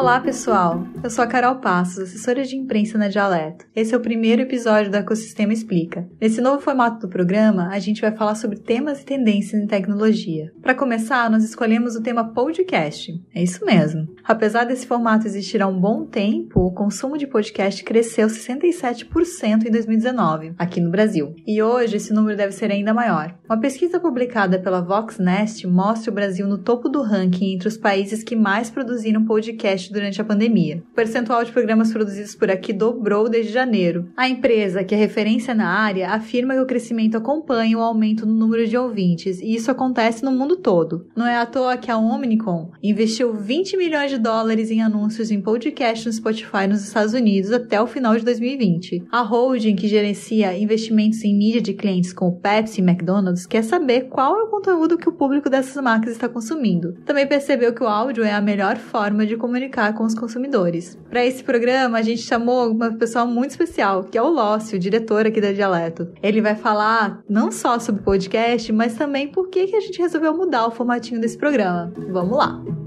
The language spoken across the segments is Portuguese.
Olá, pessoal! Eu sou a Carol Passos, assessora de imprensa na Dialeto. Esse é o primeiro episódio do Ecosistema Explica. Nesse novo formato do programa, a gente vai falar sobre temas e tendências em tecnologia. Para começar, nós escolhemos o tema podcast. É isso mesmo. Apesar desse formato existir há um bom tempo, o consumo de podcast cresceu 67% em 2019, aqui no Brasil. E hoje esse número deve ser ainda maior. Uma pesquisa publicada pela Voxnest mostra o Brasil no topo do ranking entre os países que mais produziram podcast durante a pandemia. O percentual de programas produzidos por aqui dobrou desde janeiro. A empresa, que é referência na área, afirma que o crescimento acompanha o aumento no número de ouvintes, e isso acontece no mundo todo. Não é à toa que a Omnicom investiu 20 milhões de dólares em anúncios em podcast no Spotify nos Estados Unidos até o final de 2020. A holding, que gerencia investimentos em mídia de clientes como Pepsi e McDonald's, quer saber qual é o conteúdo que o público dessas marcas está consumindo. Também percebeu que o áudio é a melhor forma de comunicar com os consumidores. Para esse programa, a gente chamou uma pessoa muito especial, que é o Lócio, diretor aqui da Dialeto. Ele vai falar não só sobre podcast, mas também por que, que a gente resolveu mudar o formatinho desse programa. Vamos lá!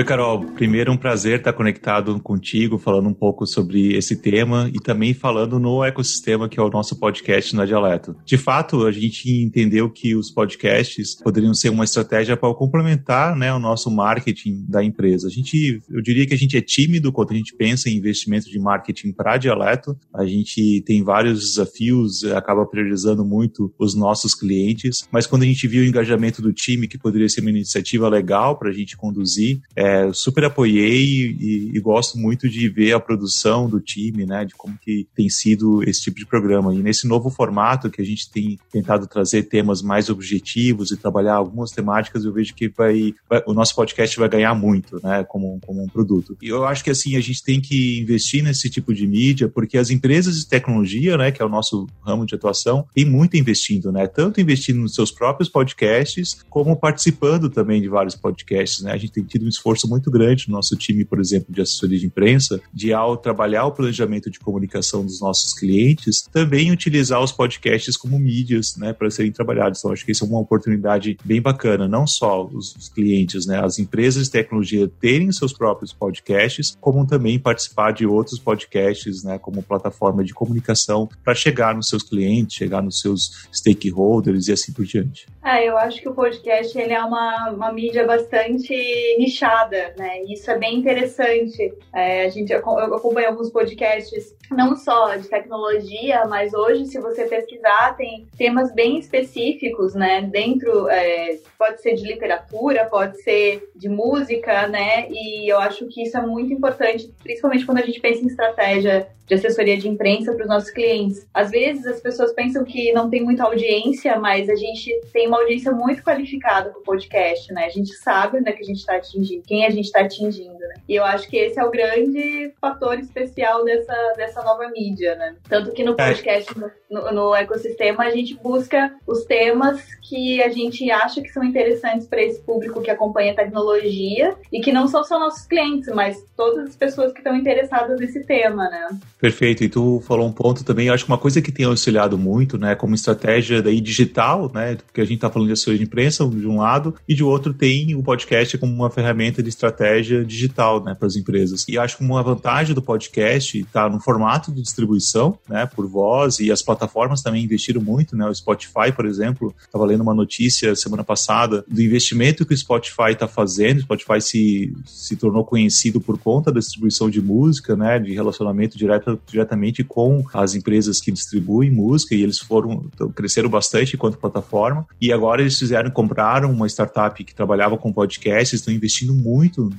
Oi, Carol. Primeiro, um prazer estar conectado contigo, falando um pouco sobre esse tema e também falando no ecossistema que é o nosso podcast na Dialeto. De fato, a gente entendeu que os podcasts poderiam ser uma estratégia para complementar né, o nosso marketing da empresa. A gente, eu diria que a gente é tímido quando a gente pensa em investimento de marketing para Dialeto. A gente tem vários desafios, acaba priorizando muito os nossos clientes, mas quando a gente viu o engajamento do time, que poderia ser uma iniciativa legal para a gente conduzir, é, super apoiei e, e, gosto muito de ver a produção do time, né, de como que tem sido esse tipo de programa. E nesse novo formato que a gente tem tentado trazer temas mais objetivos e trabalhar algumas temáticas, eu vejo que vai, vai o nosso podcast vai ganhar muito, né, como, como um produto. E eu acho que assim a gente tem que investir nesse tipo de mídia porque as empresas de tecnologia, né, que é o nosso ramo de atuação, tem muito investindo, né, tanto investindo nos seus próprios podcasts como participando também de vários podcasts, né. A gente tem tido um esforço esforço muito grande no nosso time, por exemplo, de assessoria de imprensa, de ao trabalhar o planejamento de comunicação dos nossos clientes, também utilizar os podcasts como mídias, né, para serem trabalhados. Então, acho que isso é uma oportunidade bem bacana, não só os, os clientes, né, as empresas de tecnologia terem seus próprios podcasts, como também participar de outros podcasts, né, como plataforma de comunicação para chegar nos seus clientes, chegar nos seus stakeholders e assim por diante. É, eu acho que o podcast ele é uma, uma mídia bastante nichada né? E isso é bem interessante. É, a gente, eu acompanho alguns podcasts, não só de tecnologia, mas hoje, se você pesquisar, tem temas bem específicos, né? Dentro, é, pode ser de literatura, pode ser de música, né? E eu acho que isso é muito importante, principalmente quando a gente pensa em estratégia de assessoria de imprensa para os nossos clientes. Às vezes as pessoas pensam que não tem muita audiência, mas a gente tem uma audiência muito qualificada para o podcast, né? A gente sabe onde é que a gente está atingindo, quem a gente está atingindo, né? E eu acho que esse é o grande fator especial dessa, dessa nova mídia, né? Tanto que no é. podcast, no, no, no ecossistema, a gente busca os temas que a gente acha que são interessantes para esse público que acompanha a tecnologia e que não são só nossos clientes, mas todas as pessoas que estão interessadas nesse tema, né? Perfeito. E tu falou um ponto também, eu acho que uma coisa que tem auxiliado muito, né, como estratégia daí digital, né, porque a gente está falando de assessoria de imprensa de um lado e de outro tem o podcast como uma ferramenta de estratégia digital, né, para as empresas. E acho que uma vantagem do podcast está no formato de distribuição, né, por voz e as plataformas também investiram muito, né, o Spotify, por exemplo, estava lendo uma notícia semana passada do investimento que o Spotify está fazendo. O Spotify se, se tornou conhecido por conta da distribuição de música, né, de relacionamento direto diretamente com as empresas que distribuem música e eles foram cresceram bastante enquanto plataforma e agora eles fizeram compraram uma startup que trabalhava com podcasts, estão investindo muito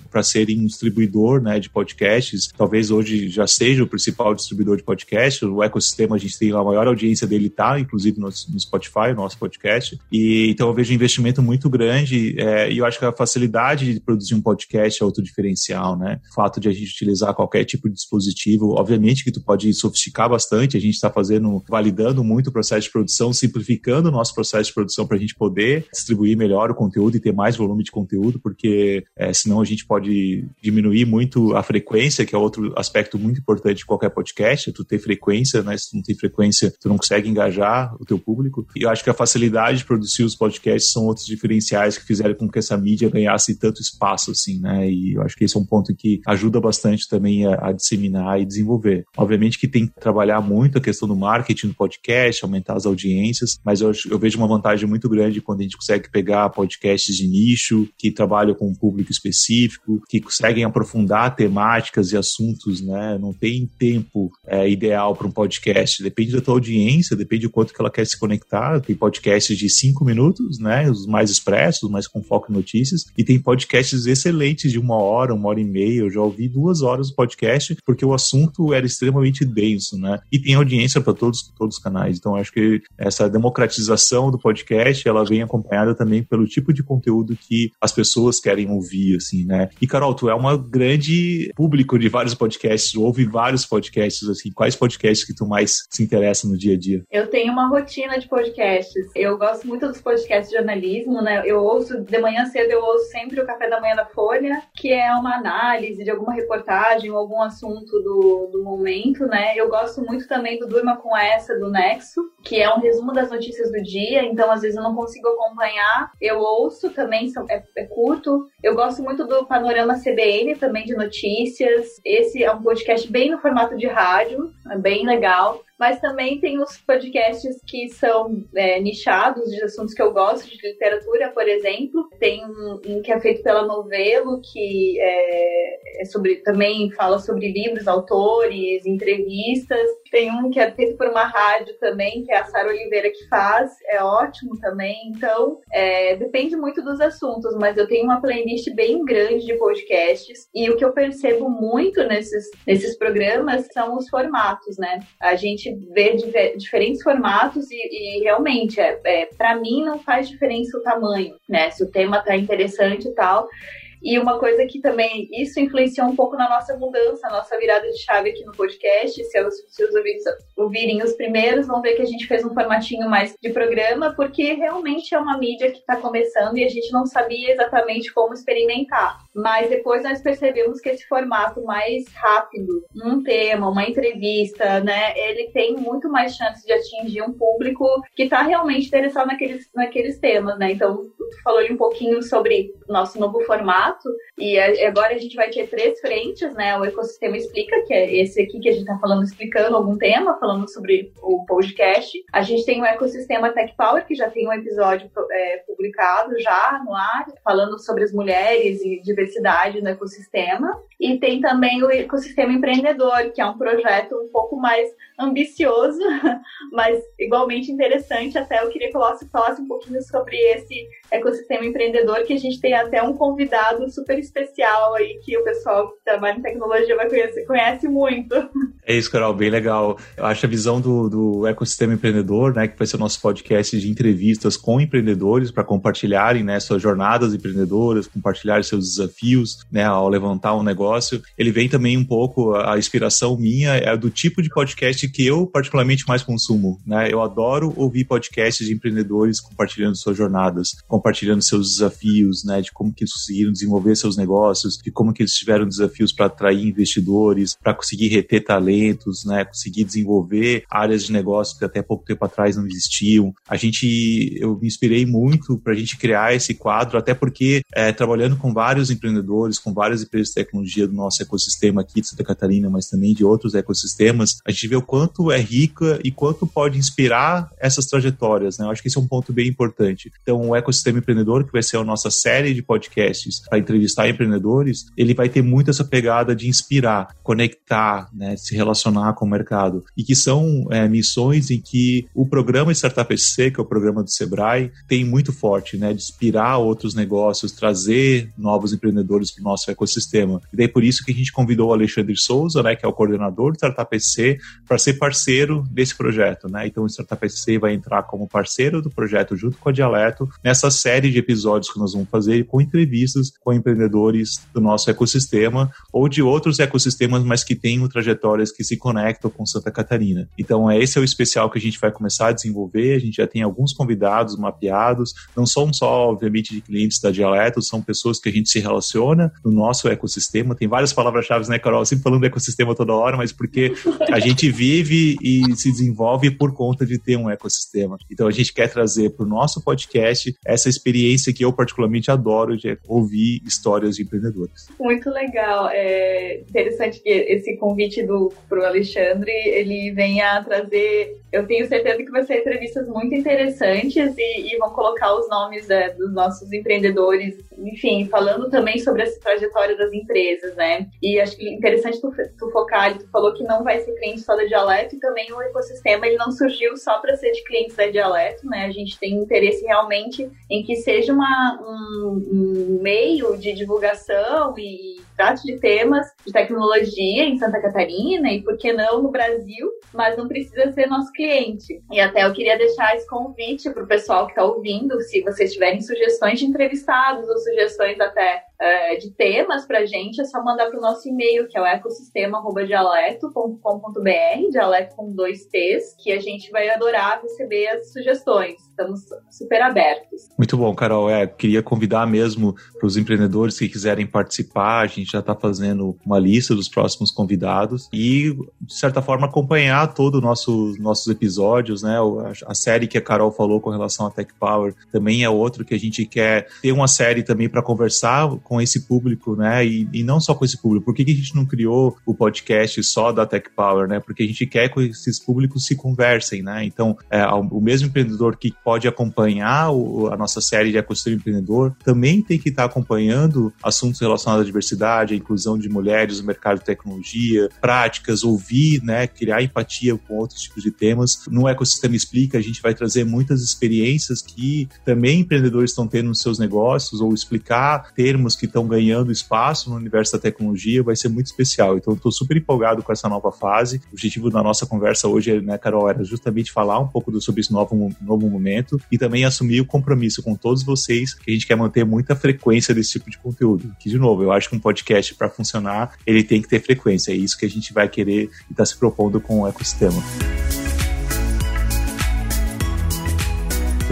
para serem um distribuidor, né, de podcasts. Talvez hoje já seja o principal distribuidor de podcasts. O ecossistema a gente tem a maior audiência dele tá, inclusive no, no Spotify, nosso podcast. E então eu vejo um investimento muito grande é, e eu acho que a facilidade de produzir um podcast é outro diferencial, né? O fato de a gente utilizar qualquer tipo de dispositivo, obviamente que tu pode sofisticar bastante. A gente está fazendo, validando muito o processo de produção, simplificando o nosso processo de produção para a gente poder distribuir melhor o conteúdo e ter mais volume de conteúdo, porque é, senão a gente pode diminuir muito a frequência, que é outro aspecto muito importante de qualquer podcast, é tu ter frequência, né? Se tu não tem frequência, tu não consegue engajar o teu público. E eu acho que a facilidade de produzir os podcasts são outros diferenciais que fizeram com que essa mídia ganhasse tanto espaço, assim, né? E eu acho que esse é um ponto que ajuda bastante também a, a disseminar e desenvolver. Obviamente que tem que trabalhar muito a questão do marketing do podcast, aumentar as audiências, mas eu, eu vejo uma vantagem muito grande quando a gente consegue pegar podcasts de nicho, que trabalham com um público específico, que conseguem aprofundar temáticas e assuntos, né? Não tem tempo é, ideal para um podcast, depende da tua audiência, depende do quanto que ela quer se conectar. Tem podcasts de cinco minutos, né? Os mais expressos, mais com foco em notícias, e tem podcasts excelentes de uma hora, uma hora e meia. Eu já ouvi duas horas do podcast porque o assunto era extremamente denso, né? E tem audiência para todos, todos os canais. Então, acho que essa democratização do podcast, ela vem acompanhada também pelo tipo de conteúdo que as pessoas querem ouvir, assim, né? E, Carol, tu é uma grande público de vários podcasts, ouve vários podcasts, assim. Quais podcasts que tu mais se interessa no dia a dia? Eu tenho uma rotina de podcasts. Eu gosto muito dos podcasts de jornalismo, né? Eu ouço, de manhã cedo, eu ouço sempre o Café da Manhã da Folha, que é uma análise de alguma reportagem ou algum assunto do, do momento, né? Eu gosto muito também do Durma com Essa, do Nexo, que é um resumo das notícias do dia, então às vezes eu não consigo acompanhar. Eu ouço também, é, é curto. Eu gosto muito do Panorama CBN também de notícias. Esse é um podcast bem no formato de rádio, é bem legal mas também tem os podcasts que são é, nichados de assuntos que eu gosto, de literatura, por exemplo. Tem um, um que é feito pela Novelo, que é, é, sobre também fala sobre livros, autores, entrevistas. Tem um que é feito por uma rádio também, que é a Sara Oliveira que faz, é ótimo também. Então, é, depende muito dos assuntos, mas eu tenho uma playlist bem grande de podcasts e o que eu percebo muito nesses, nesses programas são os formatos, né? A gente ver diferentes formatos e, e realmente, é, é para mim, não faz diferença o tamanho, né? Se o tema tá interessante e tal. E uma coisa que também isso influenciou um pouco na nossa mudança, nossa virada de chave aqui no podcast. Se os, se ouvintes ouvirem os primeiros, vão ver que a gente fez um formatinho mais de programa, porque realmente é uma mídia que está começando e a gente não sabia exatamente como experimentar. Mas depois nós percebemos que esse formato mais rápido, um tema, uma entrevista, né, ele tem muito mais chance de atingir um público que está realmente interessado naqueles, naqueles temas, né? Então, tu falou um pouquinho sobre nosso novo formato contrato e agora a gente vai ter três frentes, né? O ecossistema explica, que é esse aqui que a gente está falando explicando algum tema, falando sobre o podcast. A gente tem o ecossistema Tech Power, que já tem um episódio é, publicado já no ar, falando sobre as mulheres e diversidade no ecossistema. E tem também o ecossistema empreendedor, que é um projeto um pouco mais ambicioso, mas igualmente interessante. Até eu queria que você falasse um pouquinho sobre esse ecossistema empreendedor, que a gente tem até um convidado super especial aí, que o pessoal que trabalha em tecnologia vai conhecer, conhece muito. É isso, Carol, bem legal. Eu acho a visão do, do ecossistema empreendedor, né, que vai ser o nosso podcast de entrevistas com empreendedores para compartilharem né, suas jornadas empreendedoras, compartilhar seus desafios né, ao levantar um negócio. Ele vem também um pouco, a inspiração minha é do tipo de podcast que eu particularmente mais consumo. Né? Eu adoro ouvir podcasts de empreendedores compartilhando suas jornadas, compartilhando seus desafios, né, de como que eles conseguiram desenvolver seus negócios, de como que eles tiveram desafios para atrair investidores, para conseguir reter talentos, né, conseguir desenvolver áreas de negócio que até pouco tempo atrás não existiam. A gente, eu me inspirei muito para a gente criar esse quadro, até porque é, trabalhando com vários empreendedores, com várias empresas de tecnologia do nosso ecossistema aqui de Santa Catarina, mas também de outros ecossistemas, a gente vê o quanto é rica e quanto pode inspirar essas trajetórias, né? Eu acho que esse é um ponto bem importante. Então, o ecossistema Sistema Empreendedor, que vai ser a nossa série de podcasts para entrevistar empreendedores, ele vai ter muito essa pegada de inspirar, conectar, né, se relacionar com o mercado. E que são é, missões em que o programa Startup SC, que é o programa do Sebrae, tem muito forte, né, de inspirar outros negócios, trazer novos empreendedores para o nosso ecossistema. E daí por isso que a gente convidou o Alexandre Souza, né, que é o coordenador do Startup SC, para ser parceiro desse projeto. Né? Então o Startup SC vai entrar como parceiro do projeto junto com a Dialeto nessa série de episódios que nós vamos fazer com entrevistas com empreendedores do nosso ecossistema ou de outros ecossistemas, mas que tenham trajetórias que se conectam com Santa Catarina. Então, esse é o especial que a gente vai começar a desenvolver. A gente já tem alguns convidados mapeados, não são só, obviamente, de clientes da Dialeto, são pessoas que a gente se relaciona no nosso ecossistema. Tem várias palavras-chave, né, Carol? Sempre falando do ecossistema toda hora, mas porque a gente vive e se desenvolve por conta de ter um ecossistema. Então, a gente quer trazer para o nosso podcast essa experiência que eu particularmente adoro de ouvir histórias de empreendedores. Muito legal. É interessante que esse convite do pro Alexandre ele venha trazer. Eu tenho certeza que vai ser entrevistas muito interessantes e, e vão colocar os nomes é, dos nossos empreendedores, enfim, falando também sobre essa trajetória das empresas, né? E acho que interessante tu, tu focar, tu falou que não vai ser cliente só da Dialeto e também o ecossistema ele não surgiu só para ser de clientes da Dialeto, né? A gente tem interesse realmente em que seja uma, um, um meio de divulgação e trate de temas de tecnologia em Santa Catarina e por que não no Brasil, mas não precisa ser nosso cliente. E até eu queria deixar esse convite para o pessoal que está ouvindo, se vocês tiverem sugestões de entrevistados ou sugestões até uh, de temas para gente, é só mandar para o nosso e-mail, que é o ecossistema.dialeto.com.br, dialeto com dois T's, que a gente vai adorar receber as sugestões. Estamos super abertos. Muito bom, Carol. É, queria convidar mesmo para os empreendedores que quiserem participar, a gente já está fazendo uma lista dos próximos convidados e, de certa forma, acompanhar todos os nosso, nossos episódios, né? A, a, série que a Carol falou com relação à Tech Power também é outro que a gente quer ter uma série também para conversar com esse público, né? E, e, não só com esse público. Por que, que a gente não criou o podcast só da Tech Power, né? Porque a gente quer que esses públicos se conversem, né? Então, é, o mesmo empreendedor que pode acompanhar o, a nossa série de ecossistema empreendedor também tem que estar tá acompanhando assuntos relacionados à diversidade a inclusão de mulheres no mercado de tecnologia, práticas, ouvir, né, criar empatia com outros tipos de temas. No Ecossistema Explica, a gente vai trazer muitas experiências que também empreendedores estão tendo nos seus negócios, ou explicar termos que estão ganhando espaço no universo da tecnologia, vai ser muito especial. Então, estou super empolgado com essa nova fase. O objetivo da nossa conversa hoje, né, Carol, era justamente falar um pouco sobre esse novo, novo momento e também assumir o compromisso com todos vocês que a gente quer manter muita frequência desse tipo de conteúdo. Que, de novo, eu acho que um podcast para funcionar, ele tem que ter frequência. É isso que a gente vai querer e está se propondo com o ecossistema.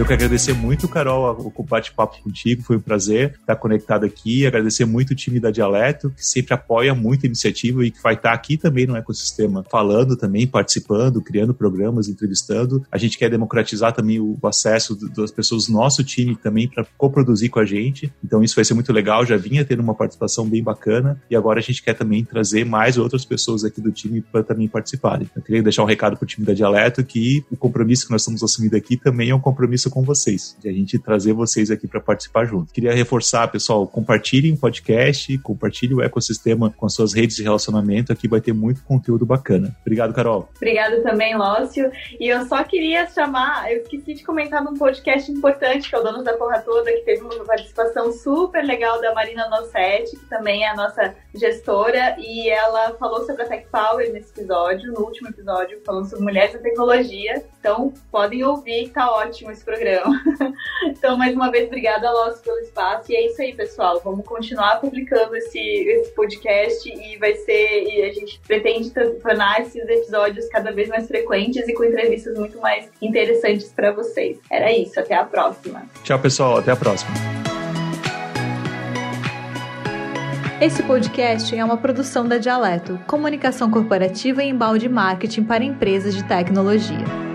Eu quero agradecer muito, Carol, o bate-papo contigo. Foi um prazer estar conectado aqui. Agradecer muito o time da Dialeto, que sempre apoia muito a iniciativa e que vai estar aqui também no ecossistema, falando também, participando, criando programas, entrevistando. A gente quer democratizar também o acesso das pessoas do nosso time também para coproduzir com a gente. Então isso vai ser muito legal. Já vinha tendo uma participação bem bacana e agora a gente quer também trazer mais outras pessoas aqui do time para também participarem. Eu queria deixar um recado para o time da Dialeto que o compromisso que nós estamos assumindo aqui também é um compromisso com vocês, de a gente trazer vocês aqui para participar junto. Queria reforçar, pessoal, compartilhem o podcast, compartilhem o ecossistema com as suas redes de relacionamento, aqui vai ter muito conteúdo bacana. Obrigado, Carol. Obrigado também, Lócio. E eu só queria chamar, eu esqueci de comentar num podcast importante, que é o Donos da Porra Toda, que teve uma participação super legal da Marina Nossetti, que também é a nossa gestora, e ela falou sobre a Tech Power nesse episódio, no último episódio, falando sobre mulheres na tecnologia. Então, podem ouvir, tá ótimo esse programa. então, mais uma vez, obrigada, Lócio, pelo espaço. E é isso aí, pessoal. Vamos continuar publicando esse, esse podcast e vai ser. E a gente pretende tornar esses episódios cada vez mais frequentes e com entrevistas muito mais interessantes para vocês. Era isso, até a próxima. Tchau, pessoal, até a próxima. Esse podcast é uma produção da Dialeto, comunicação corporativa e embalde marketing para empresas de tecnologia.